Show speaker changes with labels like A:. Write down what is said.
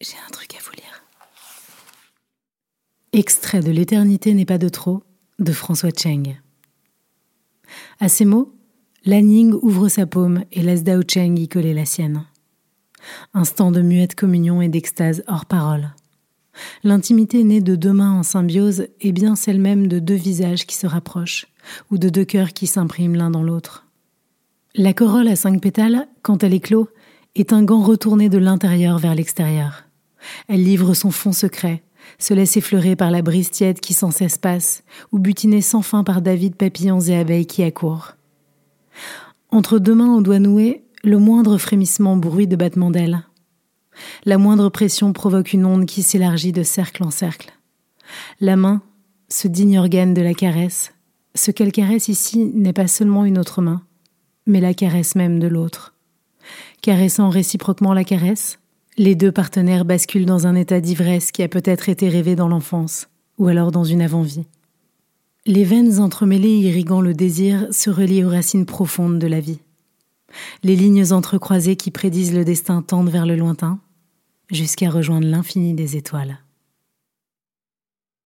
A: J'ai un truc à vous lire.
B: Extrait de L'éternité n'est pas de trop de François Cheng. À ces mots, Lanning ouvre sa paume et laisse Dao Cheng y coller la sienne. Instant de muette communion et d'extase hors parole. L'intimité née de deux mains en symbiose est bien celle même de deux visages qui se rapprochent, ou de deux cœurs qui s'impriment l'un dans l'autre. La corolle à cinq pétales, quand elle éclot, est un gant retourné de l'intérieur vers l'extérieur. Elle livre son fond secret, se laisse effleurer par la brise tiède qui sans cesse passe, ou butiner sans fin par David papillons et abeilles qui accourent. Entre deux mains en doigts noués, le moindre frémissement bruit de battement d'ailes. La moindre pression provoque une onde qui s'élargit de cercle en cercle. La main, ce digne organe de la caresse, ce qu'elle caresse ici n'est pas seulement une autre main, mais la caresse même de l'autre. Caressant réciproquement la caresse, les deux partenaires basculent dans un état d'ivresse qui a peut-être été rêvé dans l'enfance, ou alors dans une avant-vie. Les veines entremêlées irriguant le désir se relient aux racines profondes de la vie. Les lignes entrecroisées qui prédisent le destin tendent vers le lointain, jusqu'à rejoindre l'infini des étoiles.